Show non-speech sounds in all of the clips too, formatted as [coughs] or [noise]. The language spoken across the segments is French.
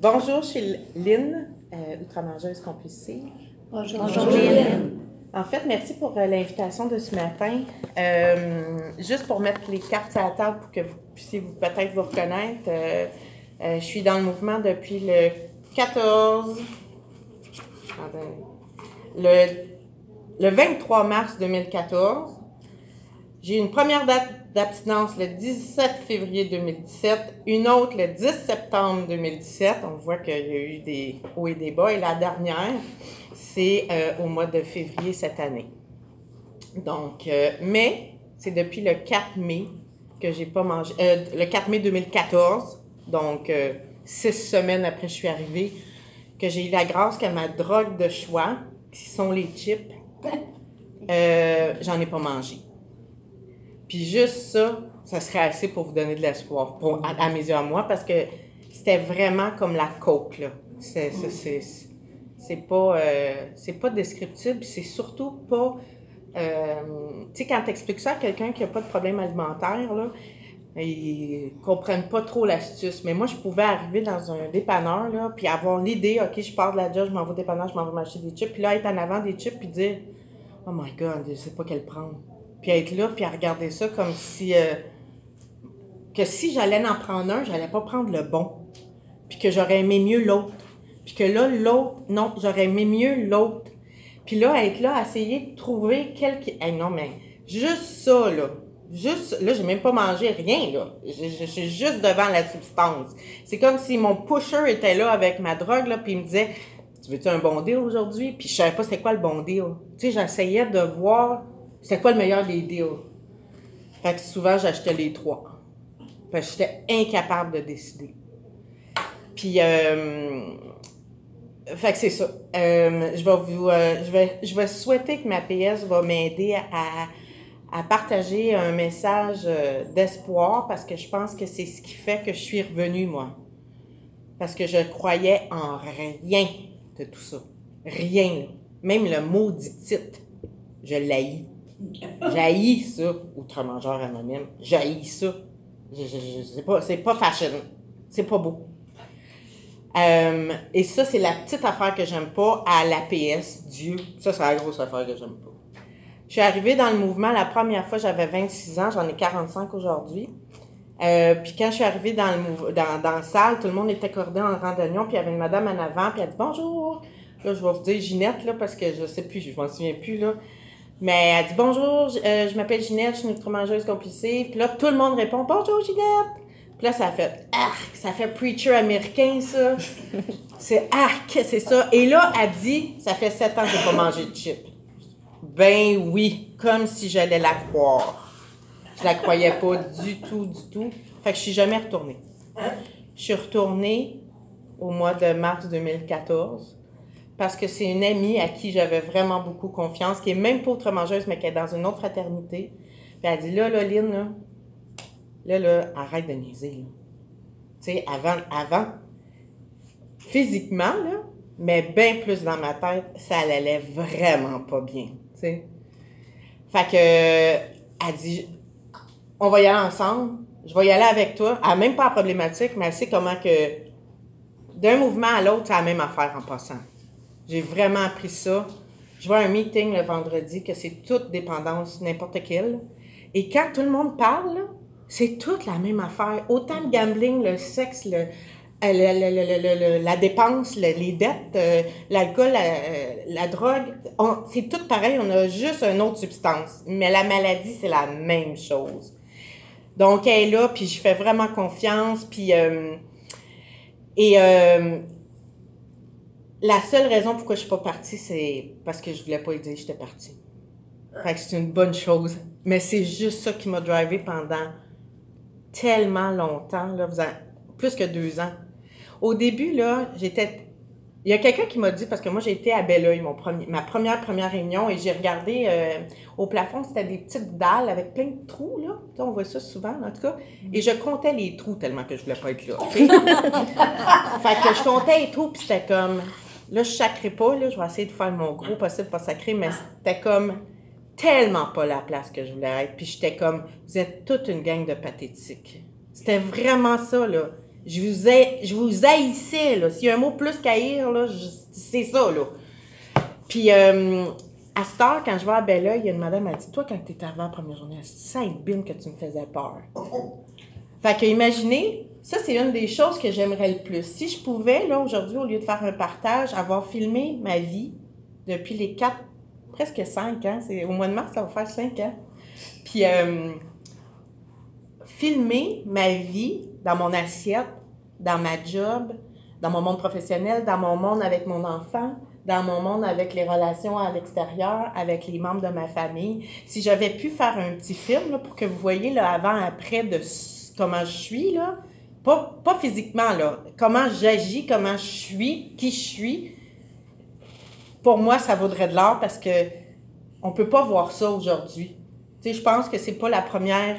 Bonjour, je suis Lynn, euh, outre-mangeuse compulsive. Bonjour, Bonjour Lynn. En fait, merci pour euh, l'invitation de ce matin. Euh, juste pour mettre les cartes à la table pour que vous puissiez vous, peut-être vous reconnaître. Euh, je suis dans le mouvement depuis le 14. Le, le 23 mars 2014. J'ai eu une première date d'abstinence le 17 février 2017, une autre le 10 septembre 2017. On voit qu'il y a eu des hauts et des bas. Et la dernière, c'est euh, au mois de février cette année. Donc, euh, mais c'est depuis le 4 mai que j'ai pas mangé. Euh, le 4 mai 2014, donc six semaines après je suis arrivée, que j'ai eu la grâce que ma drogue de choix, qui sont les chips, [laughs] j'en ai pas mangé. Puis juste ça, ça serait assez pour vous donner de l'espoir, à, mes yeux à moi, parce que c'était vraiment comme la coke, là. C'est, c'est, c'est pas, euh, c'est pas descriptible, c'est surtout pas. Euh, tu sais, quand tu expliques ça à quelqu'un qui n'a pas de problème alimentaire, là, ils comprennent pas trop l'astuce. Mais moi, je pouvais arriver dans un dépanneur, là, puis avoir l'idée, OK, je pars de la job, je m'en vais au dépanneur, je m'en vais m'acheter des chips, puis là, être en avant des chips, puis dire, Oh my God, je sais pas quelle prendre. Puis être là, puis à regarder ça comme si. Euh, que si j'allais en prendre un, j'allais pas prendre le bon. Puis que j'aurais aimé mieux l'autre. Puis que là, l'autre, non, j'aurais aimé mieux l'autre. Puis là, être là, essayer de trouver quelque. Hey, non, mais juste ça, là. Juste, là, j'ai même pas mangé rien, là. Je, suis juste devant la substance. C'est comme si mon pusher était là avec ma drogue, là, puis il me disait Tu veux-tu un bon deal aujourd'hui? Puis je savais pas c'était quoi le bon deal. Tu sais, j'essayais de voir c'était quoi le meilleur des deals? Fait que souvent, j'achetais les trois. Parce que j'étais incapable de décider. Puis, euh, fait que c'est ça. Euh, je, vais vous, euh, je, vais, je vais souhaiter que ma PS va m'aider à, à, partager un message d'espoir parce que je pense que c'est ce qui fait que je suis revenue, moi. Parce que je croyais en rien de tout ça. Rien. Même le mot dit titre, je l'haïs. [laughs] J'haïs ça, outre-mangeur anonyme. J'haïs ça. C'est pas, pas fashion. C'est pas beau. Euh, et ça, c'est la petite affaire que j'aime pas à l'APS, Dieu. Ça, c'est la grosse affaire que j'aime pas. Je suis arrivée dans le mouvement la première fois, j'avais 26 ans, j'en ai 45 aujourd'hui. Euh, puis quand je suis arrivée dans, le, dans, dans la salle, tout le monde était cordé en randonnion, puis il y avait une madame en avant, puis elle dit bonjour. Là, je vais vous dire Ginette, là, parce que je sais plus, je m'en souviens plus, là. Mais elle dit bonjour, je, euh, m'appelle Ginette, je suis une mangeuse compulsive. Puis là, tout le monde répond bonjour Ginette. Puis là, ça fait arc, ça fait preacher américain, ça. [laughs] c'est arc, c'est ça. Et là, elle dit ça fait sept ans que j'ai pas mangé de chips. Ben oui, comme si j'allais la croire. Je la croyais pas du tout, du tout. Fait que je suis jamais retournée. Je suis retournée au mois de mars 2014 parce que c'est une amie à qui j'avais vraiment beaucoup confiance, qui est même pas autre mangeuse, mais qui est dans une autre fraternité. Puis elle dit là, là, Lynn, là, là, arrête de niaiser. Tu sais, avant, avant, physiquement, là, mais bien plus dans ma tête, ça allait vraiment pas bien. Tu sais. Fait que, elle dit, on va y aller ensemble, je vais y aller avec toi. Elle n'a même pas la problématique, mais elle sait comment que, d'un mouvement à l'autre, c'est la même affaire en passant. J'ai vraiment appris ça. Je vois un meeting le vendredi que c'est toute dépendance, n'importe quelle. Et quand tout le monde parle, c'est toute la même affaire. Autant le gambling, le sexe, le, euh, la dépense, les dettes, euh, l'alcool, la, euh, drogue, c'est tout pareil, on a juste une autre substance. Mais la maladie, c'est la même chose. Donc, elle est là, puis je fais vraiment confiance, puis... et la seule raison pourquoi je suis pas partie, c'est parce que je voulais pas lui dire que j'étais partie. Fait que c'est une bonne chose. Mais c'est juste ça qui m'a drivé pendant tellement longtemps, là, plus que deux ans. Au début, là, j'étais. Il y a quelqu'un qui m'a dit, parce que moi j'ai été à Belleuil, mon premier, ma première première réunion, et j'ai regardé euh, au plafond, c'était des petites dalles avec plein de trous, là. on voit ça souvent, en tout cas. Et je comptais les trous tellement que je voulais pas être là. [laughs] fait que je comptais les trous, puis c'était comme Là, je sacrais pas, là, je vais essayer de faire mon gros possible pour sacrer, mais c'était comme tellement pas la place que je voulais être. Puis j'étais comme, vous êtes toute une gang de pathétiques. C'était vraiment ça, là. Je vous, ai, je vous haïssais, là. S'il y a un mot plus qu'haïr, là, c'est ça, là. Puis, euh, à cette heure, quand je vais à Bella, il y a une madame m'a dit Toi, quand tu es arrivée la première journée, c'est bin que tu me faisais peur? Fait que, imaginez, ça, c'est une des choses que j'aimerais le plus. Si je pouvais, là, aujourd'hui, au lieu de faire un partage, avoir filmé ma vie depuis les quatre, presque cinq ans, c'est, au mois de mars, ça va faire cinq ans. Puis, euh, filmer ma vie dans mon assiette, dans ma job, dans mon monde professionnel, dans mon monde avec mon enfant, dans mon monde avec les relations à l'extérieur, avec les membres de ma famille. Si j'avais pu faire un petit film là, pour que vous voyez le avant-après de comment je suis, là, pas, physiquement, là, comment j'agis, comment je suis, qui je suis, pour moi, ça vaudrait de l'or parce que on peut pas voir ça aujourd'hui. Tu sais, je pense que c'est pas la première.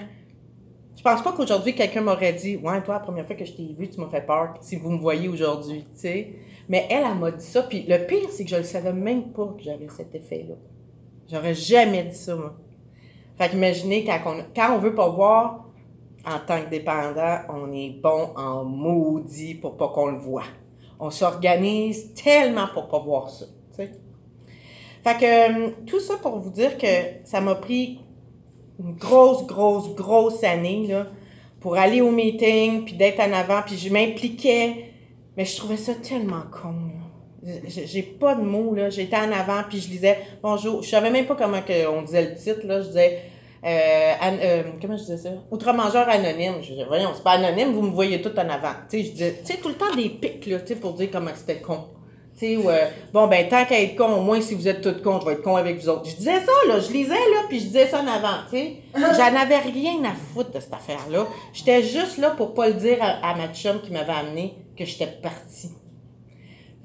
Je pense pas qu'aujourd'hui, quelqu'un m'aurait dit Ouais, toi, la première fois que je t'ai vu, tu m'as fait peur si vous me voyez aujourd'hui. Tu sais. Mais elle, elle m'a dit ça. Puis le pire, c'est que je ne savais même pas que j'avais cet effet-là. J'aurais jamais dit ça, moi. Fait qu'imaginez, quand on, quand on veut pas voir, en tant que dépendant, on est bon en maudit pour pas qu'on le voit. On s'organise tellement pour pas voir ça. sais. Fait que euh, tout ça pour vous dire que ça m'a pris une grosse, grosse, grosse année là, pour aller au meeting, puis d'être en avant, puis je m'impliquais mais je trouvais ça tellement con. J'ai pas de mots, là. J'étais en avant, puis je lisais Bonjour. Je savais même pas comment on disait le titre, là. Je disais euh, euh, comment je disais ça? Outre-mangeur anonyme. Je disais, voyons, c'est pas anonyme, vous me voyez tout en avant. Tu sais, je disais, tu sais, tout le temps des pics, là, tu sais, pour dire comment c'était con. Tu sais, euh, bon, ben, tant qu'à être con, au moins, si vous êtes tout con, je vais être con avec vous autres. Je disais ça, là, je lisais, là, puis je disais ça en avant, tu sais. [laughs] J'en avais rien à foutre de cette affaire-là. J'étais juste là pour pas le dire à, à ma chum qui m'avait amené que j'étais partie.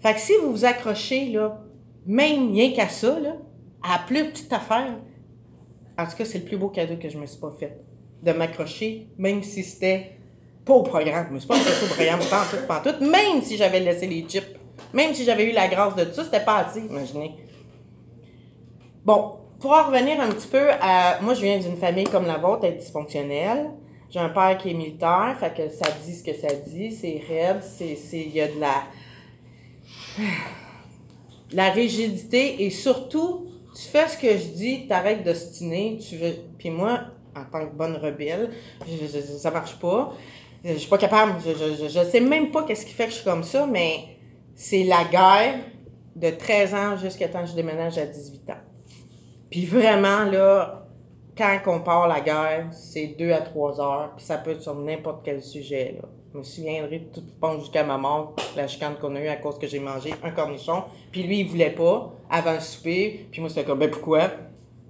Fait que si vous vous accrochez, là, même rien qu'à ça, là, à plus petite affaire, en tout cas, c'est le plus beau cadeau que je me suis pas fait. De m'accrocher, même si c'était pas au programme. Je me suis pas accroché au programme, pas tout, pas tout, même si j'avais laissé les chips. Même si j'avais eu la grâce de tout ça, c'était pas assez, imaginez. Bon, pour en revenir un petit peu à. Moi, je viens d'une famille comme la vôtre, être dysfonctionnelle. J'ai un père qui est militaire, fait que ça dit ce que ça dit, c'est raide, c'est, il y a de la, [sighs] la rigidité et surtout, tu fais ce que je dis, t'arrêtes d'ostiner, tu veux, puis moi, en tant que bonne rebelle, je, ça marche pas, je, suis pas capable, je, je, sais même pas qu'est-ce qui fait que je suis comme ça, mais c'est la guerre de 13 ans jusqu'à temps que je déménage à 18 ans. Puis vraiment, là, quand on part la guerre, c'est deux à trois heures, puis ça peut être sur n'importe quel sujet. Là. Je me souviendrai de toute pense jusqu'à ma mort, la chicane qu'on a eue à cause que j'ai mangé un cornichon, puis lui, il voulait pas, avant le souper, puis moi, c'était comme, ben pourquoi?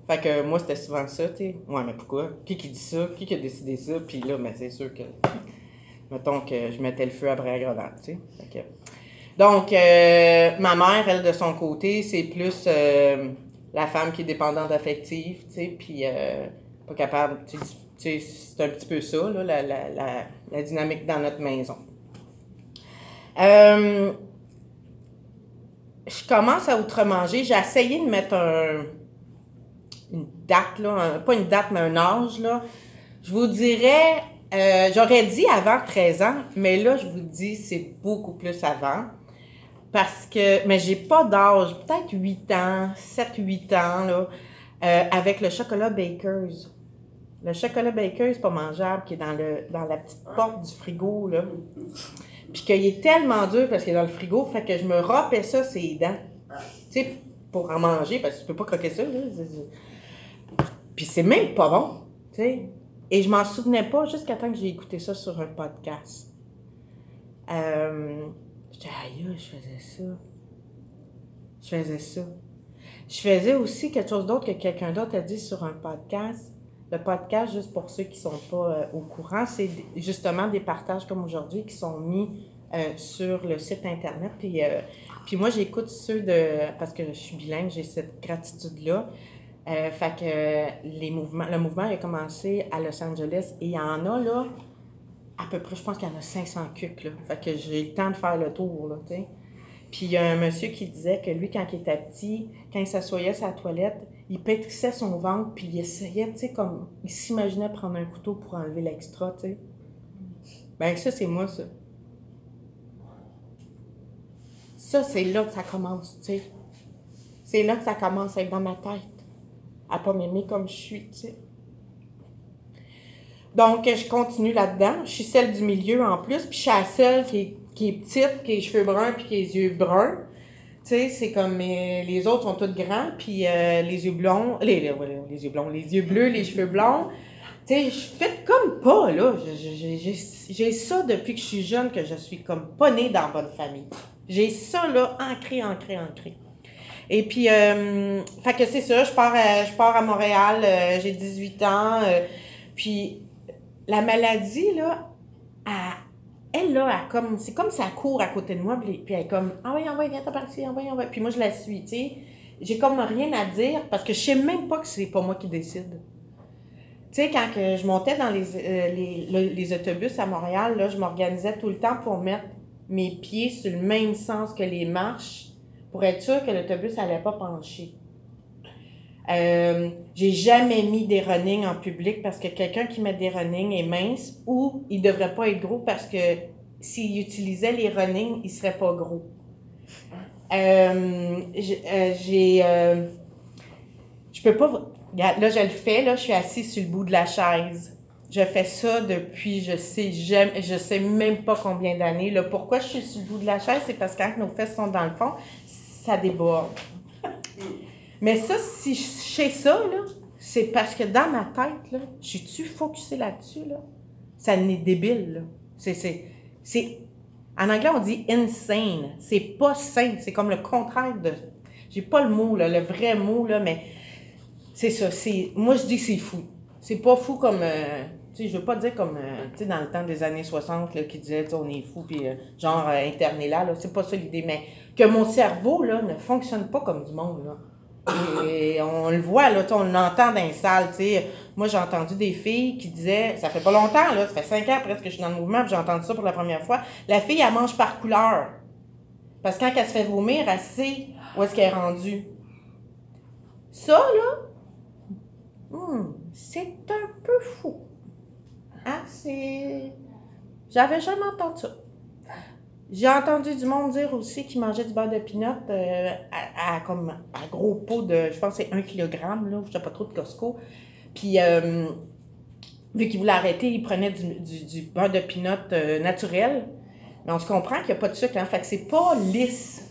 Fait que moi, c'était souvent ça, tu sais. Ouais, mais pourquoi? Qui qui dit ça? Qui qui a décidé ça? Puis là, ben c'est sûr que, [laughs] mettons que je mettais le feu après la tu sais. Donc, euh, ma mère, elle, de son côté, c'est plus... Euh, la femme qui est dépendante affective, tu sais, puis euh, pas capable, tu sais, c'est un petit peu ça, là, la, la, la, la, dynamique dans notre maison. Euh, je commence à outre-manger. J'ai essayé de mettre un, une date, là, pas une date, mais un âge, là. Je vous dirais, euh, j'aurais dit avant 13 ans, mais là, je vous dis, c'est beaucoup plus avant. Parce que, mais j'ai pas d'âge, peut-être 8 ans, 7-8 ans, là, euh, avec le chocolat Baker's. Le chocolat Baker's pas mangeable qui est dans, le, dans la petite porte du frigo, là. Puis qu'il est tellement dur parce qu'il est dans le frigo, fait que je me râpais ça ses dents. Tu sais, pour en manger, parce que tu peux pas croquer ça, là. Puis c'est même pas bon, tu sais. Et je m'en souvenais pas jusqu'à temps que j'ai écouté ça sur un podcast. Euh, J'étais, aïe, je faisais ça. Je faisais ça. Je faisais aussi quelque chose d'autre que quelqu'un d'autre a dit sur un podcast. Le podcast, juste pour ceux qui ne sont pas euh, au courant, c'est justement des partages comme aujourd'hui qui sont mis euh, sur le site Internet. Puis, euh, puis moi, j'écoute ceux de. Parce que je suis bilingue, j'ai cette gratitude-là. fait que les mouvements, le mouvement a commencé à Los Angeles et il y en a là à peu près, je pense qu'il y en a 500 cucs, là. Fait que j'ai le temps de faire le tour, là. Puis il y a un monsieur qui disait que lui, quand il était petit, quand il s'assoyait sur la toilette, il pétrissait son ventre, puis il essayait, tu sais, comme, il s'imaginait prendre un couteau pour enlever l'extra, tu sais. Ben ça, c'est moi, ça. Ça, c'est là que ça commence, tu sais. C'est là que ça commence à être dans ma tête. À pas m'aimer comme je suis, tu sais. Donc, je continue là-dedans. Je suis celle du milieu en plus, puis je suis la seule qui est, qui est petite, qui a les cheveux bruns, puis qui a les yeux bruns. Tu sais, c'est comme euh, les autres sont tous grands, puis euh, les yeux blonds, les, les, les, yeux blonds, les yeux bleus, les cheveux blonds. Tu sais, je fais comme pas, là. J'ai ça depuis que je suis jeune, que je suis comme pas née dans bonne famille. J'ai ça, là, ancré, ancré, ancré. Et puis, euh, fait que c'est ça, je pars à, je pars à Montréal, euh, j'ai 18 ans, puis la maladie, là, elle, là, elle, comme, c'est comme ça court à côté de moi, puis, elle est comme, ah oui, ah viens t'en partir, ah oui, ah oui. Puis moi, je la suis, tu sais. J'ai comme rien à dire parce que je sais même pas que c'est pas moi qui décide. Tu sais, quand que je montais dans les, euh, les, les, autobus à Montréal, là, je m'organisais tout le temps pour mettre mes pieds sur le même sens que les marches pour être sûr que l'autobus n'allait pas pencher. Euh, j'ai jamais mis des running en public parce que quelqu'un qui met des running est mince ou il devrait pas être gros parce que s'il utilisait les running, il serait pas gros. Euh, euh, j'ai. Euh, je peux pas. Là, je le fais, là, je suis assise sur le bout de la chaise. Je fais ça depuis, je sais, je sais même pas combien d'années. Là. Pourquoi je suis sur le bout de la chaise? C'est parce que quand nos fesses sont dans le fond, ça déborde. [laughs] Mais ça, si je sais ça, c'est parce que dans ma tête, là, je suis-tu focusée là-dessus, là? Ça n'est débile, là. C'est, c'est, en anglais, on dit insane. C'est pas sain. C'est comme le contraire de, j'ai pas le mot, là, le vrai mot, là, mais c'est ça. C'est, moi, je dis que c'est fou. C'est pas fou comme, euh, tu je veux pas dire comme, euh, dans le temps des années 60, là, qui disait, on est fou, puis euh, genre interné là, là. C'est pas ça l'idée, mais que mon cerveau, là, ne fonctionne pas comme du monde, là. Et on le voit, là, on l'entend dans les salles. Moi, j'ai entendu des filles qui disaient, ça fait pas longtemps, là, ça fait cinq ans presque que je suis dans le mouvement, j'ai entendu ça pour la première fois. La fille, elle mange par couleur. Parce que quand elle se fait vomir, elle sait où est-ce qu'elle est rendue. Ça, là, hmm, c'est un peu fou. Ah, c'est. J'avais jamais entendu ça. J'ai entendu du monde dire aussi qu'ils mangeaient du beurre de pinot euh, à, comme, à gros pot de, je pense c'est 1 kg, là, je sais pas trop de Costco. Puis, euh, vu qu'ils voulaient arrêter, ils prenaient du, beurre de pinot euh, naturel. Mais on se comprend qu'il n'y a pas de sucre, hein? Fait que c'est pas lisse.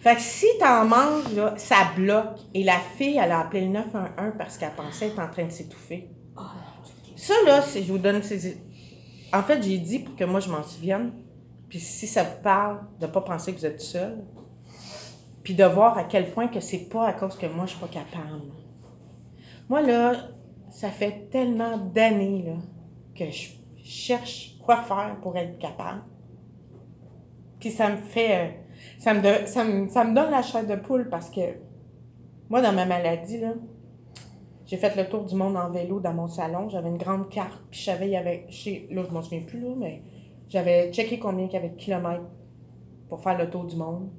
Fait que si t'en manges, là, ça bloque. Et la fille, elle a appelé le 911 parce qu'elle pensait être en train de s'étouffer. Ça, là, je vous donne ces... En fait, j'ai dit pour que moi, je m'en souvienne puis si ça vous parle, de ne pas penser que vous êtes seul. Puis de voir à quel point que c'est pas à cause que moi, je suis pas capable. Moi, là, ça fait tellement d'années que je cherche quoi faire pour être capable. Puis ça me fait... Euh, ça me donne la chair de poule parce que moi, dans ma maladie, là, j'ai fait le tour du monde en vélo dans mon salon. J'avais une grande carte, puis je savais, il y avait... Chez, là, je m'en souviens plus, là, mais j'avais checké combien il y avait de kilomètres pour faire le tour du monde.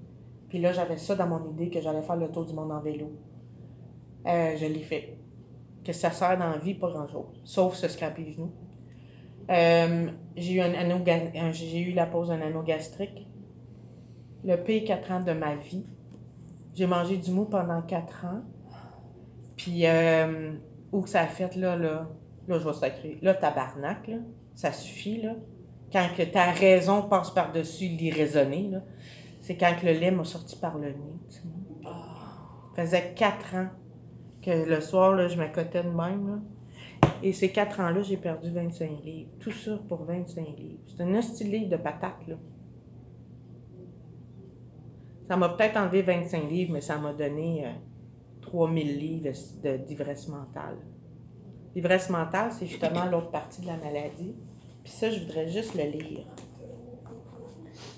Puis là, j'avais ça dans mon idée que j'allais faire le tour du monde en vélo. Euh, je l'ai fait. Que ça sert dans la vie, pas grand-chose. Sauf se scraper les genoux. Euh, j'ai eu, un j'ai eu la pose d'un anneau gastrique. Le pire 4 ans de ma vie. J'ai mangé du mou pendant 4 ans. Puis, euh, où que ça a fait, là, là, là, je vais sacrer. Là, tabarnak, là, ça suffit, là quand que ta raison passe par-dessus l'irraisonné, c'est quand que le lait m'a sorti par le nez. Ça faisait quatre ans que le soir, là, je m'accotais de même. Et ces quatre ans-là, j'ai perdu 25 livres. Tout ça pour 25 livres. C'est un hostie de patates, là. Ça m'a peut-être enlevé 25 livres, mais ça m'a donné 3000 euh, livres d'ivresse mentale. L'ivresse mentale, c'est justement l'autre partie de la maladie. Puis ça, je voudrais juste le lire.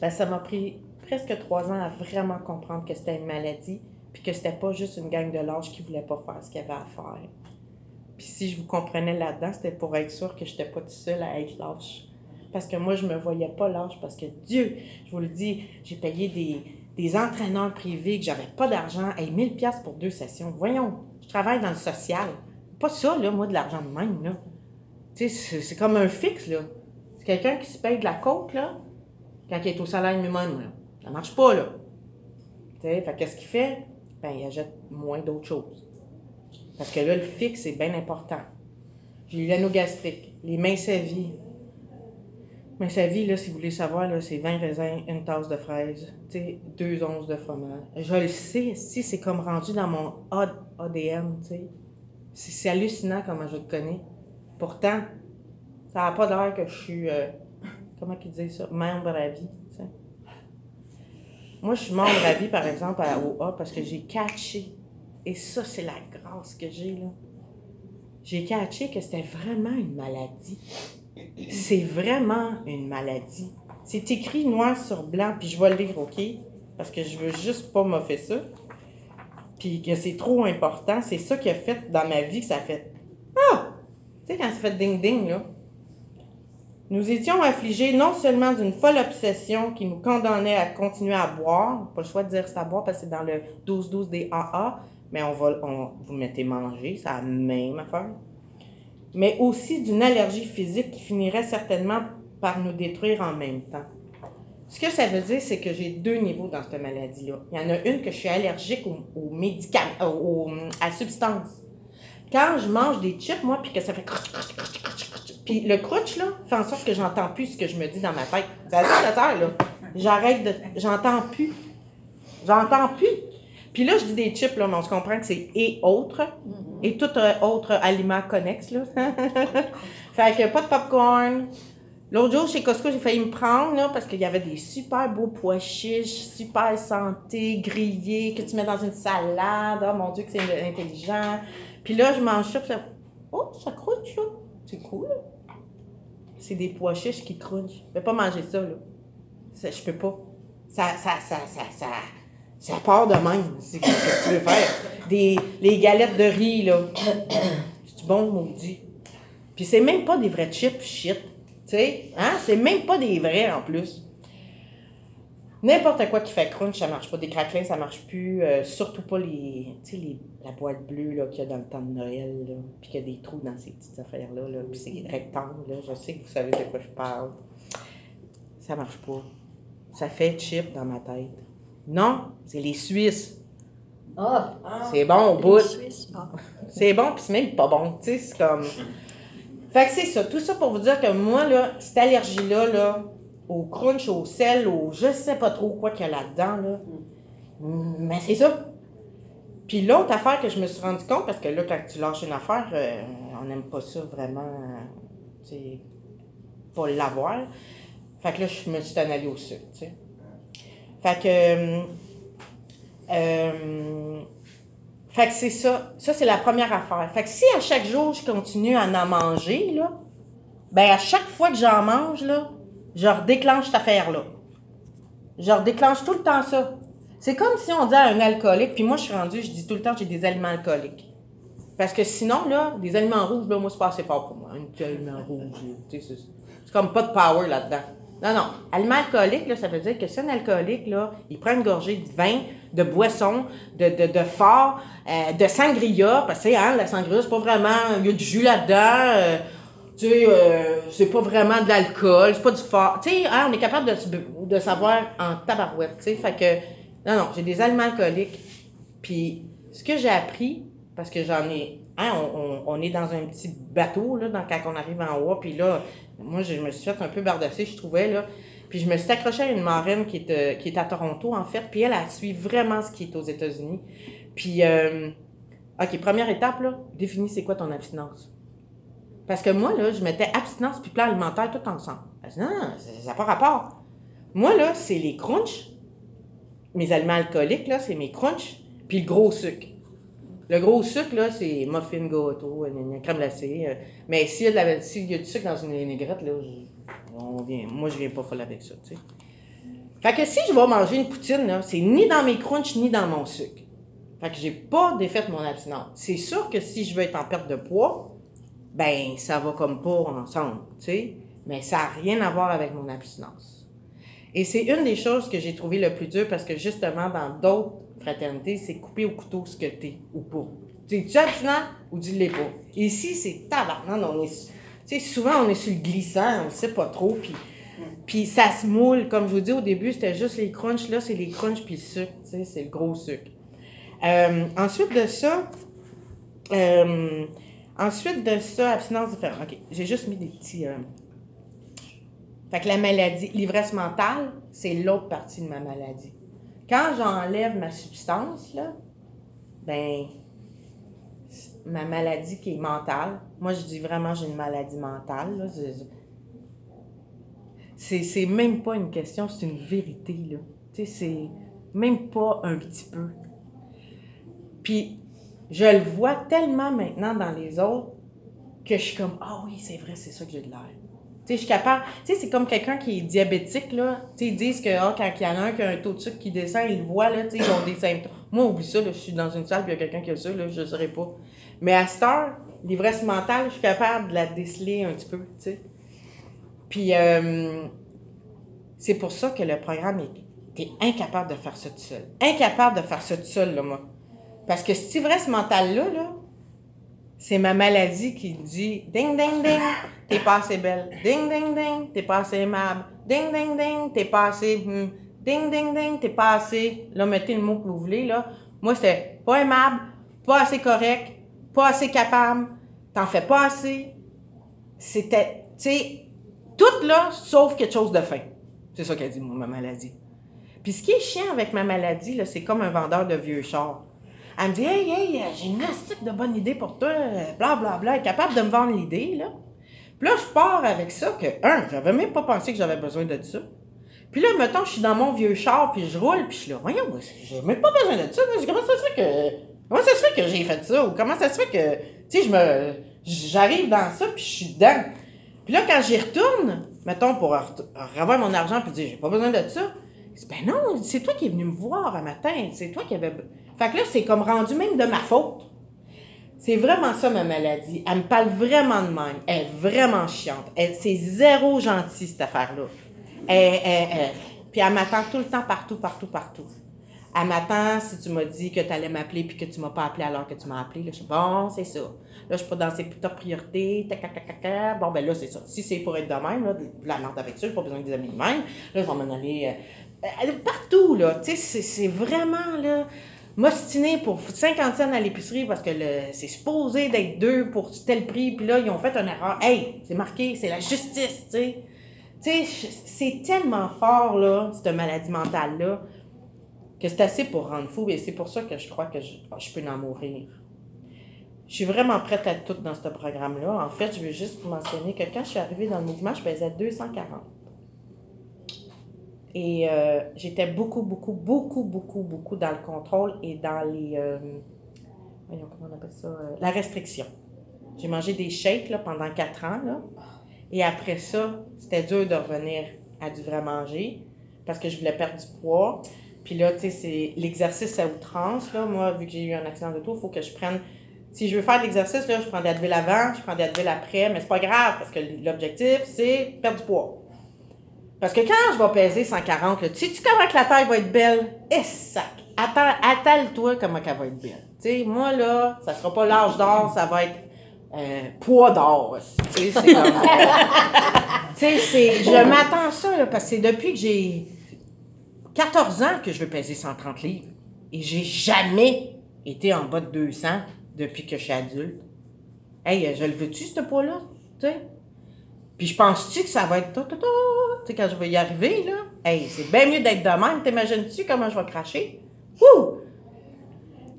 Ben, ça m'a pris presque trois ans à vraiment comprendre que c'était une maladie, puis que c'était pas juste une gang de lâches qui voulait pas faire ce qu'il y avait à faire. Puis si je vous comprenais là-dedans, c'était pour être sûr que je n'étais pas tout seul à être lâche. Parce que moi, je me voyais pas lâche, parce que Dieu, je vous le dis, j'ai payé des, des entraîneurs privés, que j'avais pas d'argent, et 1000 pièces pour deux sessions. Voyons, je travaille dans le social. Pas ça, là, moi, de l'argent de même, là. Sais, c'est comme un fixe, là. C'est quelqu'un qui se paye de la côte, là, quand il est au salaire minimum, là. Ça marche pas, là. Tu sais, fait qu'est-ce qu'il fait? Ben, il achète moins d'autres choses. Parce que là, le fixe, c'est bien important. J'ai eu l'anneau gastrique, les mains vie. Mais sa vie, là, si vous voulez savoir, c'est 20 raisins, une tasse de fraises, tu sais, deux onces de fromage. Je le sais, si c'est comme rendu dans mon ADN, tu sais. C'est hallucinant comment je le connais. Pourtant, ça n'a pas l'air que je suis, euh, [laughs] comment qu'ils disent ça, membre à vie, tu sais. Moi, je suis membre à vie, par exemple, à OA, parce que j'ai catché. Et ça, c'est la grâce que j'ai, là. J'ai catché que c'était vraiment une maladie c'est vraiment une maladie. C'est écrit noir sur blanc, puis je vais le lire, OK? Parce que je veux juste pas m'offrir ça. Puis que c'est trop important. C'est ça qui a fait dans ma vie que ça a fait Ah! Tu sais, quand ça fait ding-ding, là. Nous étions affligés non seulement d'une folle obsession qui nous condamnait à continuer à boire, pas le choix de dire ça boire parce que c'est dans le 12-12 des AA, mais on va, on, vous mettez manger, c'est la même affaire mais aussi d'une allergie physique qui finirait certainement par nous détruire en même temps. Ce que ça veut dire, c'est que j'ai deux niveaux dans cette maladie-là. Il y en a une que je suis allergique aux, médicaments, euh, à la substance. Quand je mange des chips, moi, puis que ça fait puis le crunch, là, fait en sorte que j'entends plus ce que je me dis dans ma tête. Ça ça là. J'arrête de. J'entends plus. J'entends plus. Puis là, je dis des chips, là, mais on se comprend que c'est et autres. Et tout euh, autre aliment connexe, là. [laughs] fait que pas de popcorn. L'autre jour, chez Costco, j'ai failli me prendre, là, parce qu'il y avait des super beaux pois chiches, super santé, grillés, que tu mets dans une salade. Oh mon Dieu, que c'est intelligent. Puis là, je mange ça, puis ça... Oh, ça croûte, là. C'est cool. C'est des pois chiches qui crunchent. Je vais pas manger ça, là. Ça, je peux pas. Ça, ça, ça, ça, ça ça part de même. C'est ce que tu veux faire. Des, les galettes de riz, là. [coughs] C'est bon, maudit? Puis c'est même pas des vrais chips shit. Tu sais, hein? C'est même pas des vrais en plus. N'importe quoi qui fait crunch, ça marche pas. Des craquelins, ça marche plus. Euh, surtout pas les, tu sais, les, la boîte bleue là, qu'il y a dans le temps de Noël. Là, puis qu'il y a des trous dans ces petites affaires-là. Là, puis c'est rectangle. Là. Je sais que vous savez de quoi je parle. Ça marche pas. Ça fait chip dans ma tête. Non, c'est les Suisses. Ah! C'est bon au bout. [laughs] C'est bon, puis c'est même pas bon. Tu sais, c'est comme. Fait que c'est ça. Tout ça pour vous dire que moi, là, cette allergie-là, là, au crunch, au sel, au je sais pas trop quoi qu'il y a là-dedans, là. Mais c'est ça. Puis l'autre affaire que je me suis rendu compte, parce que là, quand tu lâches une affaire, euh, on n'aime pas ça vraiment, c'est pas l'avoir. Fait que là, je me suis en au sucre, tu sais. Fait que. Euh, euh, fait que c'est ça. Ça, c'est la première affaire. Fait que si à chaque jour, je continue à en manger, là, ben à chaque fois que j'en mange, là, je redéclenche cette affaire-là. Je redéclenche tout le temps ça. C'est comme si on dit à un alcoolique, puis moi, je suis rendue, je dis tout le temps j'ai des aliments alcooliques. Parce que sinon, là, des aliments rouges, là, moi, c'est pas assez fort pour moi. Un aliment rouge, c'est comme pas de power là-dedans. Non, non. Aliment alcoolique, là, ça veut dire que si un alcoolique, là, il prend une gorgée de vin, de boisson, de, de, de euh, de sangria, parce que, hein, la sangria, c'est pas vraiment, il y a du jus là-dedans, euh, tu sais, euh, c'est pas vraiment de l'alcool, c'est pas du fort. Tu sais, hein, on est capable de, de savoir en tabarouette, tu sais. Fait que, non, non, j'ai des aliments alcooliques. Puis, ce que j'ai appris, parce que j'en ai, hein, on, on, est dans un petit bateau, là, quand on arrive en haut, puis là, moi, je me suis fait un peu bardasser, je trouvais, là. Puis je me suis accrochée à une marraine qui est, euh, qui est à Toronto, en fait. Puis elle, elle suit vraiment ce qui est aux États-Unis. Puis, euh, OK, première étape, là, définis c'est quoi ton abstinence. Parce que moi, là, je mettais abstinence puis plan alimentaire tout ensemble. Je non, ça n'a pas rapport. Moi, là, c'est les crunchs, mes aliments alcooliques, là, c'est mes crunchs, puis le gros sucre. Le gros sucre, là, c'est muffin, gâteau, une crème glacée. Euh, mais s'il y, a du sucre dans une vinaigrette, là, moi, je viens pas folle avec ça, tu sais. Fait que si je vais manger une poutine, là, c'est ni dans mes crunchs, ni dans mon sucre. Fait que j'ai pas défait mon abstinence. C'est sûr que si je veux être en perte de poids, ben, ça va comme pas ensemble, tu sais. Mais ça n'a rien à voir avec mon abstinence. Et c'est une des choses que j'ai trouvé le plus dur parce que justement, dans d'autres fraternité, c'est couper au couteau ce que t'es ou pas. Tu abstinent ou tu l'es pas? Ici, c'est tabarnak. On est, souvent, on est sur le glissant, on ne sait pas trop. Puis Puis ça se moule, comme je vous dis au début, c'était juste les crunchs. Là, c'est les crunchs puis le sucre. Tu sais, c'est le gros sucre. Euh, ensuite de ça, euh, ensuite de ça, abstinence différente. OK, j'ai juste mis des petits. euh, Fait que la maladie, l'ivresse mentale, c'est l'autre partie de ma maladie. Quand j'enlève ma substance, là, ben, ma maladie qui est mentale, moi je dis vraiment j'ai une maladie mentale, là, c'est même pas une question, c'est une vérité, là. Tu sais, c'est même pas un petit peu. Puis, je le vois tellement maintenant dans les autres que je suis comme, ah oui, c'est vrai, c'est ça que j'ai de l'air. Tu sais, je suis capable. Tu sais, c'est comme quelqu'un qui est diabétique, là. Tu sais, ils disent que ah, quand il y en a un qui a un taux de sucre qui descend, ils le voient, là, tu sais, ils ont des symptômes. Moi, oublie ça, là, je suis dans une salle, puis il y a quelqu'un qui a ça, là, je ne saurais pas. Mais à cette heure, l'ivresse mentale, je suis capable de la déceler un petit peu, tu sais. Puis, euh, c'est pour ça que le programme est. T'es incapable de faire ça tout seul. Incapable de faire ça tout seul, là, moi. Parce que cette ivresse mentale-là, là, c'est ma maladie qui dit ding, ding, ding, t'es pas assez belle. Ding, ding, ding, t'es pas assez aimable. Ding, ding, ding, t'es pas assez. hmm. Ding, ding, ding, t'es pas assez. Là, mettez le mot que vous voulez, là. Moi, c'était pas aimable, pas assez correct, pas assez capable, t'en fais pas assez. C'était, tu sais, tout là, sauf quelque chose de fin. C'est ça qu'elle dit, moi, ma maladie. Puis ce qui est chiant avec ma maladie, là, c'est comme un vendeur de vieux chars. Elle me dit Hey, hey, euh, j'ai une astique de bonne idée pour toi, bla bla bla, elle est capable de me vendre l'idée, là. Puis là, je pars avec ça que, un, j'avais même pas pensé que j'avais besoin de ça. Puis là, mettons, je suis dans mon vieux char, puis je roule, puis je suis là, voyons, j'ai même pas besoin de ça. Comment ça se fait que. Comment ça se fait que j'ai fait ça? Ou comment ça se fait que. Tu sais, je me. J'arrive dans ça, puis je suis dedans. Puis là, quand j'y retourne, mettons, pour revoir mon argent, puis dire, j'ai pas besoin de ça. Ben non, c'est toi qui es venu me voir un matin. C'est toi qui avais. Fait que là, c'est comme rendu même de ma faute. C'est vraiment ça, ma maladie. Elle me parle vraiment de même. Elle est vraiment chiante. Elle, c'est zéro gentil, cette affaire-là. Elle, Puis elle m'attend tout le temps, partout, partout, partout. Elle m'attend si tu m'as dit que tu allais m'appeler puis que tu m'as pas appelé alors que tu m'as appelé. Là, je suis bon, c'est ça. Là, je suis pas dans ses top priorités. Bon, ben là, c'est ça. Si c'est pour être de même, là, la merde avec ça, j'ai pas besoin des amis de même. Là, je vais m'en aller euh, euh, partout, là. Tu sais, c'est- c'est vraiment, là, m'ostiner pour 50 cents à l'épicerie parce que c'est supposé d'être deux pour tel prix, puis là, ils ont fait une erreur. Hey, c'est marqué, c'est la justice, tu sais. Tu sais, c'est tellement fort, là, cette maladie mentale-là, que c'est assez pour rendre fou, et c'est pour ça que je crois que je, je peux en mourir. Je suis vraiment prête à tout dans ce programme-là. En fait, je veux juste mentionner que quand je suis arrivée dans le mouvement, je pesais 240. Et euh, j'étais beaucoup, beaucoup, beaucoup, beaucoup, beaucoup dans le contrôle et dans les. euh, comment on appelle ça euh, La restriction. J'ai mangé des shakes là, pendant quatre ans. Là, et après ça, c'était dur de revenir à du vrai manger parce que je voulais perdre du poids. Puis là, tu sais, c'est l'exercice à outrance. Là. Moi, vu que j'ai eu un accident de il faut que je prenne. Si je veux faire de l'exercice, je prends de l'Advil avant, je prends de l'Advil après, mais c'est pas grave parce que l'objectif, c'est perdre du poids. Parce que quand je vais peser 140, là, tu sais-tu comment que la taille va être belle? Et sac! Attends, attelle-toi comment qu'elle va être belle. Tu sais, moi, là, ça sera pas l'âge d'or, ça va être euh, poids d'or. Comme... tu sais, c'est... Je m'attends à ça, là, parce que c'est depuis que j'ai 14 ans que je veux peser 130 livres. Et j'ai jamais été en bas de 200 depuis que je suis adulte. Hey, je le veux-tu, ce poids-là? Tu sais? Puis je pense-tu que ça va être... ta, ta, ta, Tu sais, quand je vais y arriver, là, hey, c'est bien mieux d'être de même. T'imagines-tu comment je vais cracher? Ouh!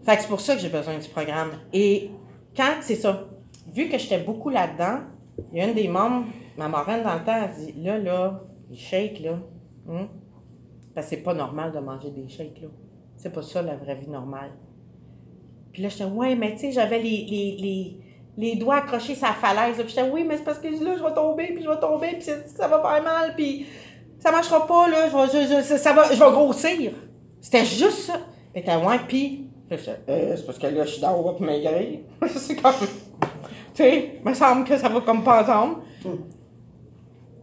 Fait que c'est pour ça que j'ai besoin du programme. Et quand, c'est ça, vu que j'étais beaucoup là-dedans, il y a une des membres, ma marraine dans le temps, elle dit, là, là, les shakes, là, hum, parce que c'est pas normal de manger des shakes, là. C'est pas ça, la vraie vie normale. Puis là, j'étais, ouais, mais tu sais, j'avais les, les, les doigts accrochés la falaise. Puis j'étais, oui, mais c'est parce que là, je vais tomber, puis je vais tomber, puis ça va faire mal, puis ça marchera pas, là, je vais, je- je- ça, va, je vais grossir. C'était juste ça. Puis t'es, ouais, puis, euh, c'est parce que là, je suis dans haut pour maigrir. [laughs] c'est comme, tu sais, il me semble que ça va comme pas ensemble.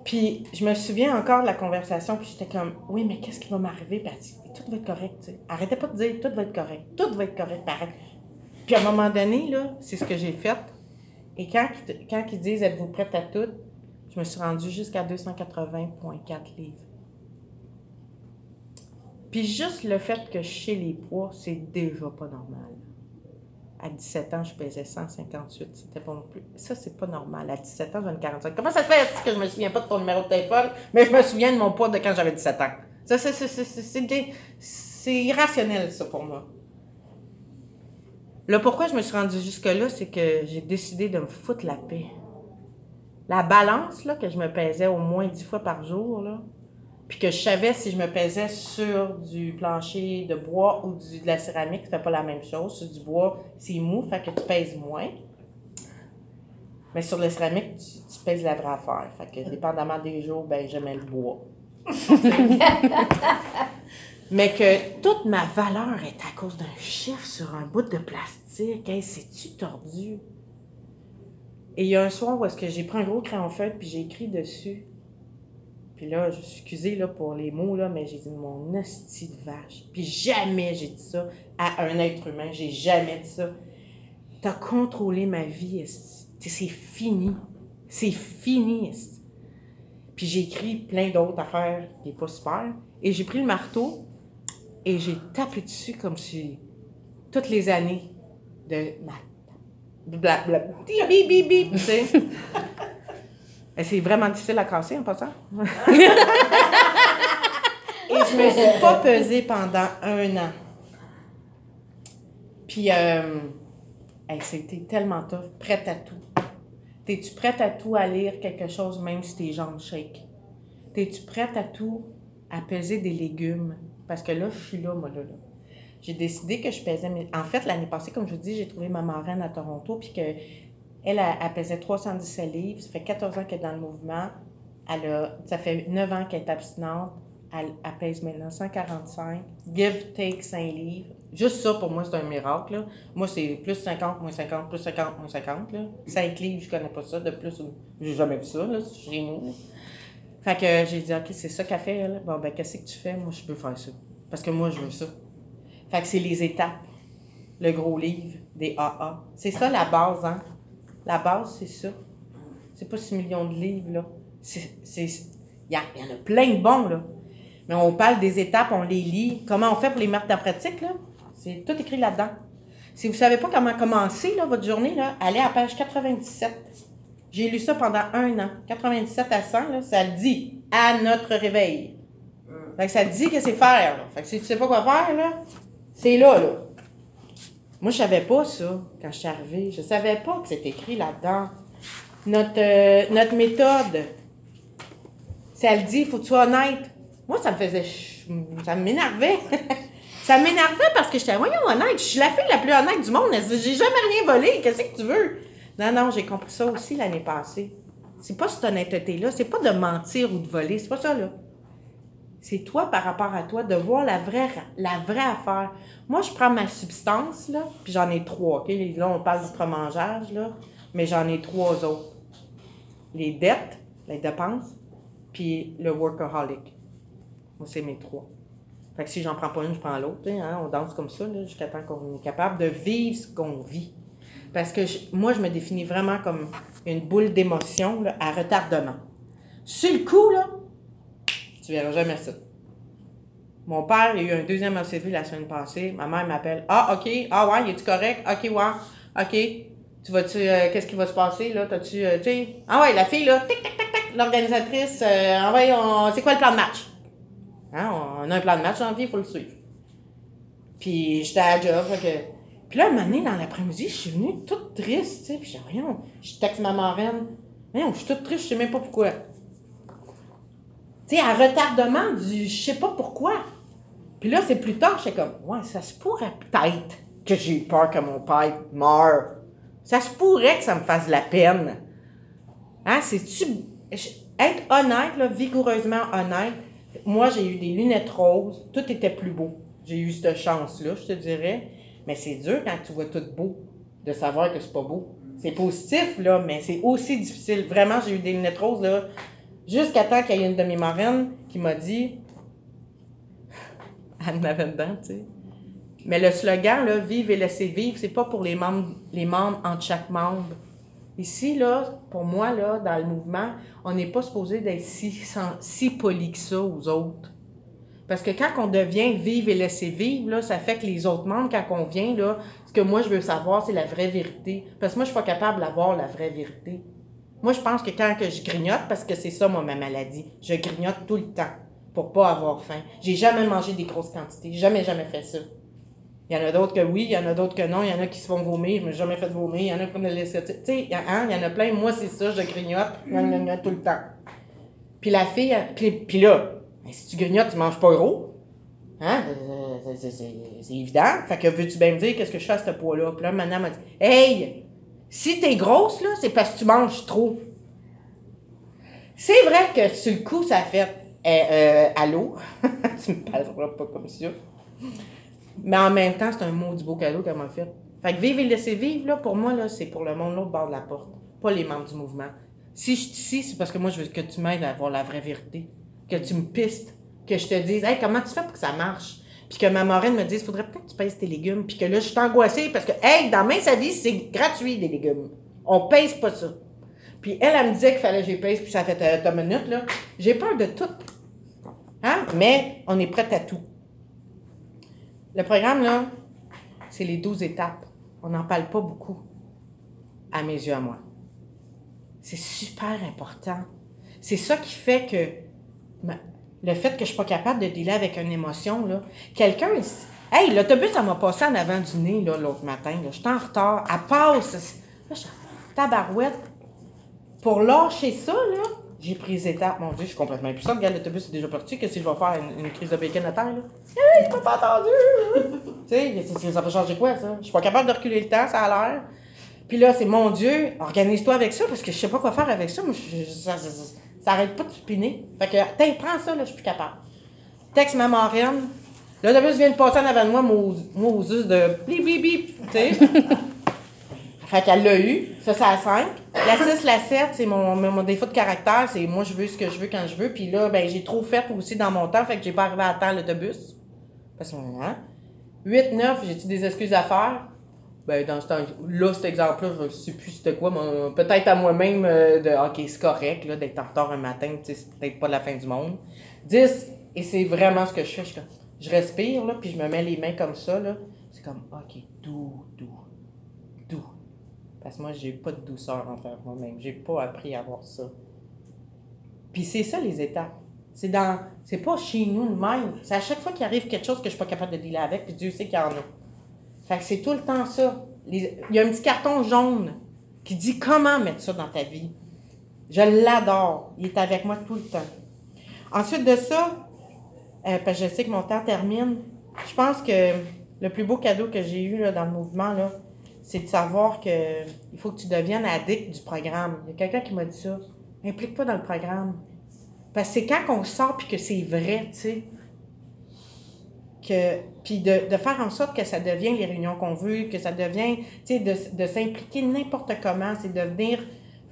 Puis je me souviens encore de la conversation, puis j'étais comme, oui, mais qu'est-ce qui va m'arriver? Dit, tout va être correct, tu sais. Arrêtez pas de dire, tout va être correct, tout va être correct, pareil. Puis à un moment donné, là, c'est ce que j'ai fait. Et quand, ils disent, êtes-vous prête à tout? je me suis rendue jusqu'à 280,4 livres. Puis juste le fait que sais les poids, c'est déjà pas normal. À 17 ans, je pesais 158. C'était pas non plus. Ça, c'est pas normal. À 17 ans, j'en ai 45. Comment ça se fait? Que je me souviens pas de ton numéro de téléphone, mais je me souviens de mon poids de quand j'avais 17 ans? Ça, c'est irrationnel, ça, pour moi. Le pourquoi je me suis rendue jusque-là, c'est que j'ai décidé de me foutre la paix. La balance, là, que je me pesais au moins 10 fois par jour, là, puis que je savais si je me pesais sur du plancher de bois ou du, de la céramique, c'était pas la même chose. Sur du bois, c'est mou, fait que tu pèses moins. Mais sur le céramique, tu, tu pèses la vraie affaire. Fait que dépendamment des jours, ben j'aimais le bois. [laughs] Mais que toute ma valeur est à cause d'un chiffre sur un bout de plastique. C'est-tu tordu? Et il y a un soir où est-ce que j'ai pris un gros crayon feutre puis j'ai écrit dessus. Puis là, je suis excusée là, pour les mots, là, mais j'ai dit mon hostie de vache. Puis jamais j'ai dit ça à un être humain. J'ai jamais dit ça. T'as contrôlé ma vie, c'est fini. C'est fini. Puis j'ai écrit plein d'autres affaires qui n'est pas super. Et j'ai pris le marteau et j'ai tapé dessus comme si toutes les années de bla bla bip bip bip tu sais. [laughs] Et c'est vraiment difficile à casser en passant. [laughs] Et je me suis pas pesée pendant un an. Puis, euh, hey, c'était tellement tough, prête à tout. T'es-tu prête à tout à lire quelque chose, même si tes jambes shake? T'es-tu prête à tout à peser des légumes? Parce que là, je suis là, moi, là. J'ai décidé que je pesais. En fait, l'année passée, comme je vous dis, j'ai trouvé ma marraine à Toronto, puis que elle, elle, elle pesait 317 livres. Ça fait 14 ans qu'elle est dans le mouvement. Elle a, ça fait 9 ans qu'elle est abstinente. Elle, elle pèse maintenant 145. Give, take 5 livres. Juste ça, pour moi, c'est un miracle. Moi, c'est plus 50, moins 50, plus 50, moins 50. Là. 5 livres, je connais pas ça. De plus, j'ai jamais vu ça là, chez nous. Fait que j'ai dit, OK, c'est ça qu'elle fait, elle. Bon, ben, qu'est-ce que tu fais? Moi, je peux faire ça. Parce que moi, je veux ça. Fait que c'est les étapes. Le gros livre des AA. C'est ça la base, hein? La base, c'est ça. C'est pas 6 millions de livres, là. Il y, y en a plein de bons, là. Mais on parle des étapes, on les lit. Comment on fait pour les mettre en pratique, là? C'est tout écrit là-dedans. Si vous savez pas comment commencer, là, votre journée, là, allez à page 97. J'ai lu ça pendant un an. 97 à 100, là, ça le dit à notre réveil. Fait que ça dit que c'est faire. Là. Fait que si tu sais pas quoi faire, là, c'est là, là. Moi, je savais pas ça quand je suis arrivée. Je savais pas que c'était écrit là-dedans. Notre, euh, notre méthode, ça le dit, il faut que tu sois honnête. Moi, ça me faisait. Ça m'énervait. [laughs] ça m'énervait parce que j'étais, voyons, honnête. Je suis la fille la plus honnête du monde. J'ai jamais rien volé? Qu'est-ce que tu veux? Non, non, j'ai compris ça aussi l'année passée. C'est pas cette honnêteté-là. C'est pas de mentir ou de voler. C'est pas ça, là. C'est toi par rapport à toi de voir la vraie, la vraie affaire. Moi, je prends ma substance, là, puis j'en ai trois, OK? Là, on parle du mangeage là, mais j'en ai trois autres. Les dettes, les dépenses, puis le workaholic. Moi, c'est mes trois. Fait que si j'en prends pas une, je prends l'autre. Hein? On danse comme ça, là, jusqu'à temps qu'on est capable de vivre ce qu'on vit. Parce que moi, je me définis vraiment comme une boule d'émotion à retardement. Sur le coup, là, tu verras jamais ça. Mon père, a eu un deuxième ACV la semaine passée. Ma mère m'appelle. Ah, OK. Ah, ouais, es-tu correct? OK, ouais. OK. Tu vas-tu. euh, Qu'est-ce qui va se passer, là? T'as-tu. euh. Ah, ouais, la fille, là. Tic, tac, tac, tac. L'organisatrice. euh, ah, ouais, on- c'est quoi le plan de match? Hein, on a un plan de match en vie, il faut le suivre. Puis j'étais à la job, fait que. Puis là, un moment dans l'après-midi, je suis venue toute triste, tu sais. Puis je texte ma marraine. Voyons, je suis toute triste, je sais même pas pourquoi. Tu sais, à retardement du je sais pas pourquoi. Puis là, c'est plus tard, j'étais comme, ouais, ça se pourrait peut-être que j'ai eu peur que mon père meure. Ça se pourrait que ça me fasse la peine. Hein, c'est-tu. Être honnête, là, vigoureusement honnête, moi, j'ai eu des lunettes roses, tout était plus beau. J'ai eu cette chance-là, je te dirais. Mais c'est dur quand tu vois tout beau, de savoir que c'est pas beau. C'est positif, là, mais c'est aussi difficile. Vraiment, j'ai eu des lunettes roses, jusqu'à temps qu'il y ait une de mes marraines qui m'a dit. [laughs] Elle m'avait dedans, tu sais. Mais le slogan, là, vive et laissez vivre, c'est pas pour les membres, les membres entre chaque membre. Ici, là, pour moi, là, dans le mouvement, on n'est pas supposé d'être si, si poli que ça aux autres. Parce que quand on devient vivre et laisser vivre, là, ça fait que les autres membres, quand on vient, là, ce que moi je veux savoir, c'est la vraie vérité. Parce que moi, je suis pas capable d'avoir la vraie vérité. Moi, je pense que quand que je grignote, parce que c'est ça, moi, ma maladie, je grignote tout le temps pour pas avoir faim. J'ai jamais mangé des grosses quantités. Jamais, jamais fait ça. Il y en a d'autres que oui, il y en a d'autres que non. Il y en a qui se font vomir. Je m'ai jamais fait vomir. Il y en a qui me laissent. Tu sais, il y, hein, y en a plein. Moi, c'est ça, je grignote. Gna, tout le temps. Puis la fille, puis là, ben, si tu grignotes, tu manges pas gros. Hein? Euh, c'est- évident. Fait que veux-tu bien me dire qu'est-ce que je fais à ce poids-là? Puis là, elle m'a dit Hey, si t'es grosse, là, c'est parce que tu manges trop. C'est vrai que sur le coup, ça fait Eh, euh, Allô? [laughs] tu me parleras pas comme ça. Mais en même temps, c'est un mot du beau cadeau qu'elle m'a fait. Fait que vivre et laisser vivre, là, pour moi, là, c'est pour le monde l'autre bord de la porte, pas les membres du mouvement. Si je suis ici, c'est parce que moi, je veux que tu m'aides à avoir la vraie vérité, que tu me pistes, que je te dise, hey, comment tu fais pour que ça marche? Puis que ma marraine me dise, faudrait peut-être que tu pèses tes légumes. Puis que là, je suis angoissée parce que, hey, dans Main sa vie, c'est gratuit, des légumes. On pèse pas ça. Puis elle, elle me disait qu'il fallait que j'ai pèse, puis ça fait euh, deux minutes, là. J'ai peur de tout. Hein? Mais on est prête à tout. Le programme, là, c'est les 12 étapes. On n'en parle pas beaucoup, à mes yeux, à moi. C'est super important. C'est ça qui fait que ma- le fait que je suis pas capable de dealer avec une émotion, là. Quelqu'un, s- hey, l'autobus, ça m'a passé en avant du nez, là, l'autre matin, là. J'étais en retard. Elle passe. Je tabarouette. Pour lâcher ça, là, j'ai pris les étapes. Mon Dieu, je suis complètement impuissante. Regarde, l'autobus est déjà parti. Qu'est-ce que je vais faire? Une, une crise de bacon à terre, là? Hey, m'as pas entendu! [laughs] tu sais, ça- va changer quoi, ça? Je suis pas capable de reculer le temps, ça a l'air. Puis là, c'est mon Dieu, organise-toi avec ça, parce que je sais pas quoi faire avec je- je- ça- ça arrête pas de spinner. Fait que, tiens, prends ça, là, je suis plus capable. Texte ma marraine. L'autobus vient de passer en avant de moi, mon, mon de bip, bip, bip, tu sais. [laughs] Fait qu'elle l'a eu. Ça, c'est la 5. La 6, la 7, c'est mon, mon, mon défaut de caractère. C'est moi, je veux ce que je veux quand je veux. Puis là, ben, j'ai trop fait aussi dans mon temps. Fait que j'ai pas arrivé à temps l'autobus. Parce que, hein? 8, 9, j'ai-tu des excuses à faire? Ben, dans ce temps là, cet exemple-là, je sais plus c'était quoi. mais Peut-être à moi-même euh, de, OK, c'est correct, là, d'être en retard un matin. C'est peut-être pas la fin du monde. 10, et c'est vraiment ce que je fais. Je, je respire, là, puis je me mets les mains comme ça, là. C'est comme, OK, doux, doux, doux. Parce que moi, j'ai pas de douceur envers moi-même. J'ai pas appris à avoir ça. Puis c'est ça les étapes. C'est dans. C'est pas chez nous de même. C'est à chaque fois qu'il arrive quelque chose que je suis pas capable de dealer avec, puis Dieu sait qu'il y en a. Fait que c'est tout le temps ça. Il y a un petit carton jaune qui dit comment mettre ça dans ta vie. Je l'adore. Il est avec moi tout le temps. Ensuite de ça, euh, parce que je sais que mon temps termine, je pense que le plus beau cadeau que j'ai eu là, dans le mouvement, là, c'est de savoir que il faut que tu deviennes addict du programme. Il y a quelqu'un qui m'a dit ça. Implique-toi dans le programme. Parce que c'est quand on sort puis que c'est vrai, tu sais. Que, puis de, de faire en sorte que ça devienne les réunions qu'on veut, que ça devienne, tu sais, de, de s'impliquer n'importe comment, c'est devenir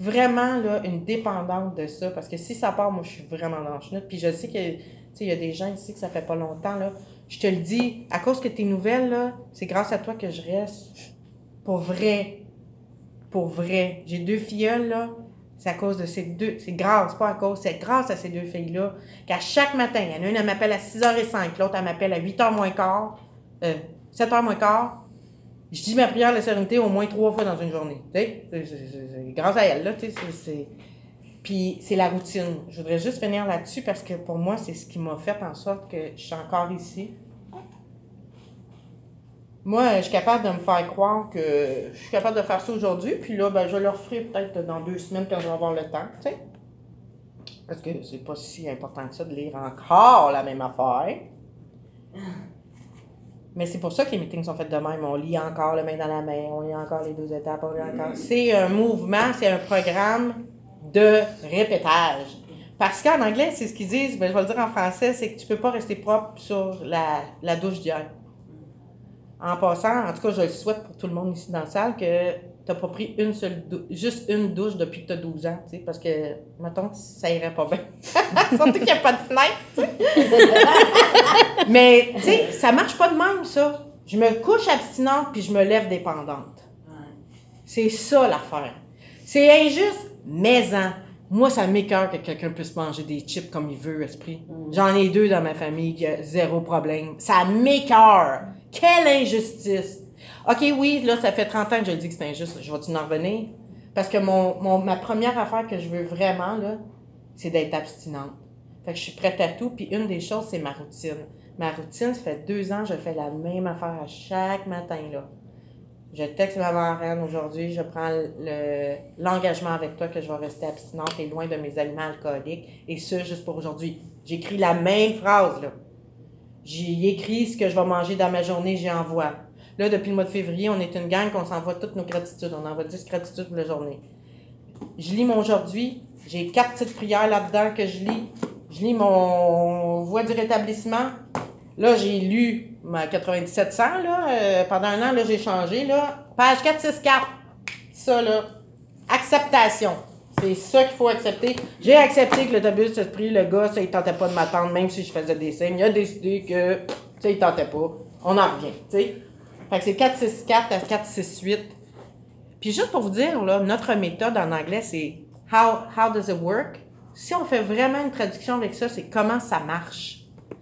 vraiment là, une dépendante de ça. Parce que si ça part, moi, je suis vraiment dans le. Puis je sais que, tu sais, il y a des gens ici que ça fait pas longtemps, là. Je te le dis, à cause que tes nouvelles, là, c'est grâce à toi que je reste. Pour vrai. Pour vrai. J'ai deux filleuls, là. C'est à cause de ces deux. C'est grâce, pas à cause. C'est grâce à ces deux filles-là qu'à chaque matin, il y en a une, elle m'appelle à 6h05, l'autre, elle m'appelle à 8h moins quart, euh, 7h moins quart. Je dis ma prière de sérénité au moins trois fois dans une journée. C'est- grâce à elle, là, c'est-. Puis c'est la routine. Je voudrais juste finir là-dessus parce que pour moi, c'est ce qui m'a fait en sorte que je suis encore ici. Moi, je suis capable de me faire croire que je suis capable de faire ça aujourd'hui, puis là, ben, je le referai peut-être dans deux semaines quand je vais avoir le temps, tu sais. Parce que c'est pas si important que ça de lire encore la même affaire. Mais c'est pour ça que les meetings sont faits de même. On lit encore le main dans la main, on lit encore les deux étapes, on lit encore. C'est un mouvement, c'est un programme de répétage. Parce qu'en anglais, c'est ce qu'ils disent, ben, je vais le dire en français, c'est que tu peux pas rester propre sur la, la douche d'hier. En passant, en tout cas, je le souhaite pour tout le monde ici dans la salle que tu n'as pas pris une seule juste une douche depuis que tu as 12 ans, tu sais, parce que, mettons, ça irait pas bien. [laughs] Surtout qu'il n'y a pas de fenêtre, tu sais. [laughs] Mais, tu sais, ça marche pas de même, ça. Je me couche abstinente puis je me lève dépendante. C'est ça l'affaire. C'est injuste, mais en. Moi, ça m'écœure que quelqu'un puisse manger des chips comme il veut, esprit. J'en ai deux dans ma famille, qui a zéro problème. Ça m'écœure. Quelle injustice. OK, oui, là, ça fait 30 ans que je dis que c'est injuste. Je vais-tu en revenir? Parce que mon, ma première affaire que je veux vraiment, là, c'est d'être abstinente. Fait que je suis prête à tout. Puis une des choses, c'est ma routine. Ma routine, ça fait deux ans, je fais la même affaire à chaque matin, là. Je texte ma marraine aujourd'hui, je prends le- l'engagement avec toi que je vais rester abstinente et loin de mes aliments alcooliques. Et ce, juste pour aujourd'hui. J'écris la même phrase, là. J'y écris ce que je vais manger dans ma journée, j'y envoie. Là, depuis le mois de février, on est une gang qu'on s'envoie toutes nos gratitudes. On envoie 10 gratitudes pour la journée. Je lis mon aujourd'hui. J'ai quatre petites prières là-dedans que je lis. Je lis mon voie du rétablissement. Là, j'ai lu ma 9700, là. euh, pendant un an, j'ai changé, là. Page 464. Ça, là. Acceptation. C'est ça qu'il faut accepter. J'ai accepté que l'autobus a pris le gars, ça, il tentait pas de m'attendre, même si je faisais des signes. Il a décidé que, ça, il tentait pas. On en revient, tu sais. Fait que c'est 464 à 468. Puis juste pour vous dire, là, notre méthode en anglais, c'est how, how does it work? Si on fait vraiment une traduction avec ça, c'est comment ça marche.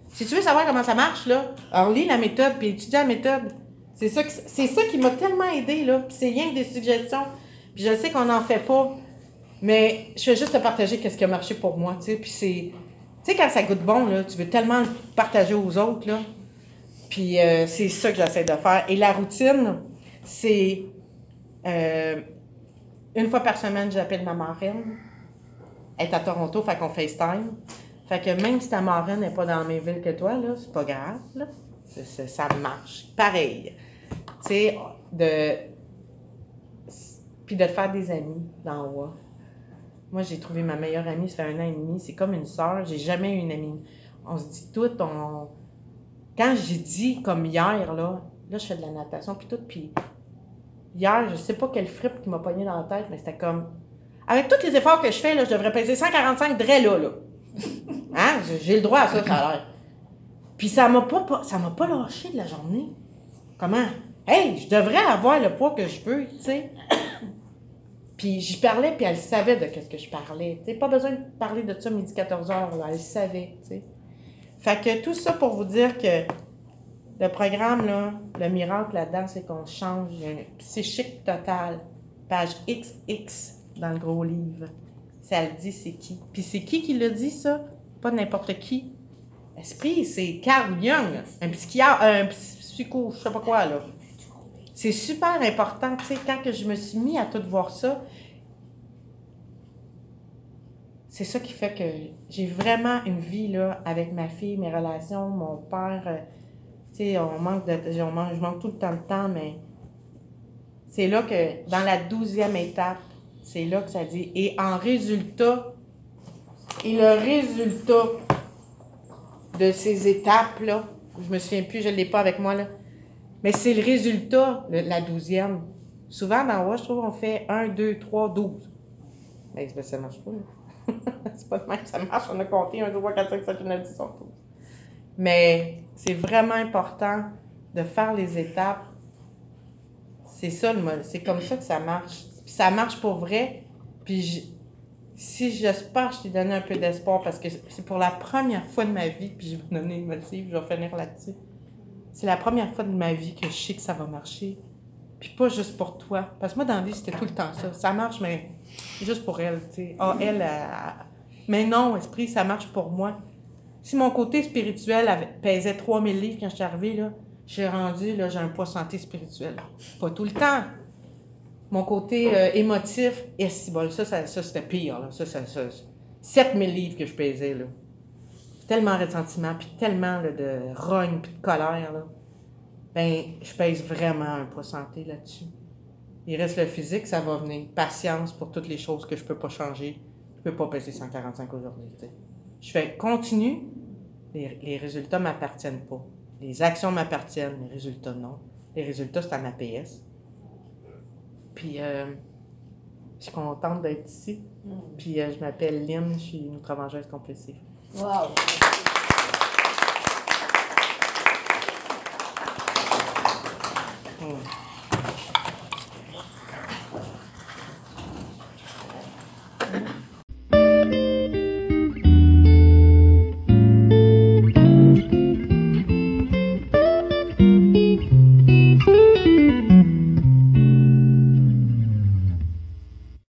Si tu veux savoir comment ça marche, là, alors lis la méthode puis étudie la méthode. C'est ça, qui- ça qui m'a tellement aidé, là. C'est rien que des suggestions. Puis je sais qu'on n'en fait pas, mais je vais juste te partager qu'est-ce qui a marché pour moi, tu sais. Puis c'est... Tu sais, quand ça goûte bon, là, tu veux tellement le partager aux autres, là. Puis euh, c'est ça que j'essaie de faire. Et la routine, c'est... euh, une fois par semaine, j'appelle ma marraine. Elle est à Toronto, fait qu'on FaceTime. Fait que même si ta marraine n'est pas dans la même ville que toi, là, c'est pas grave, là. Ça marche. Pareil. Tu sais, de... Puis de te faire des amis dans WA. Moi, j'ai trouvé ma meilleure amie, ça fait un an et demi. C'est comme une sœur. J'ai jamais eu une amie. On se dit tout, on... Quand j'ai dit, comme hier, là, là, je fais de la natation, puis tout, puis hier, je sais pas quel fripe qui m'a pogné dans la tête, mais c'était comme... Avec tous les efforts que je fais, là, je devrais peser 145 drais là, là. [laughs] Hein? J'ai- le droit à ça, ça a l'air. Puis ça m'a pas, pas- ça m'a pas lâché de la journée. Comment? Hey, je devrais avoir le poids que je veux, tu sais. Puis j'y parlais, puis elle savait de qu'est-ce que je parlais. Tu sais, pas besoin de parler de ça midi 14 heures, là, elle savait, tu sais. Fait que tout ça pour vous dire que le programme, là, le miracle là-dedans, c'est qu'on change un psychique total. Page XX dans le gros livre. Ça le dit, c'est qui. Puis c'est qui qui l'a dit, ça? Pas n'importe qui. Esprit, c'est Carl Jung, un psychiatre, un psycho, je sais pas quoi, là. C'est super important, tu sais, quand que je me suis mis à tout voir ça, c'est ça qui fait que j'ai vraiment une vie, là, avec ma fille, mes relations, mon père, euh, tu sais, on manque de, on manque, je manque tout le temps de temps, mais c'est là que, dans la douzième étape, c'est là que ça dit, et en résultat, et le résultat de ces étapes-là, je me souviens plus, je ne l'ai pas avec moi, là, mais c'est le résultat, le- la douzième. Souvent, dans WA, je trouve, on fait 1, 2, 3, 12. Mais ben, ça marche pas, [laughs] c'est pas de même ça marche. On a compté 1, 2, 3, 4, 5, 7, 8, 9, 10, 11, 12. Mais c'est vraiment important de faire les étapes. C'est ça, le mode. C'est comme ça que ça marche. Puis ça marche pour vrai. Puis j- si j'espère, je t'ai donné un peu d'espoir parce que c'est pour la première fois de ma vie, puis je vais donner une motif, je vais finir là-dessus. C'est la première fois de ma vie que je sais que ça va marcher. Puis pas juste pour toi. Parce que moi, dans la vie, c'était tout le temps ça. Ça marche, mais juste pour elle. Ah, elle, elle, elle- Mais non, esprit, ça marche pour moi. Si mon côté spirituel avait- pesait 3000 livres quand je suis arrivée, là, j'ai rendu, là, j'ai un poids santé spirituel. Pas tout le temps. Mon côté euh, émotif, et si bon, ça, ça, ça, c'était pire, là. Ça, ça, ça, 7000 livres que je pesais, là. Tellement de sentiments, puis tellement là, de rogne, puis de colère, là. Ben, je pèse vraiment un poids santé là-dessus. Il reste le physique, ça va venir. Patience pour toutes les choses que je peux pas changer. Je peux pas peser 145 aujourd'hui. Je fais continue, les, les résultats m'appartiennent pas. Les actions m'appartiennent, les résultats non. Les résultats, c'est à ma PS. Puis, euh, je suis contente d'être ici. Puis, euh, je m'appelle Lynn, je suis une vengeuse compulsive. Wow. Hmm.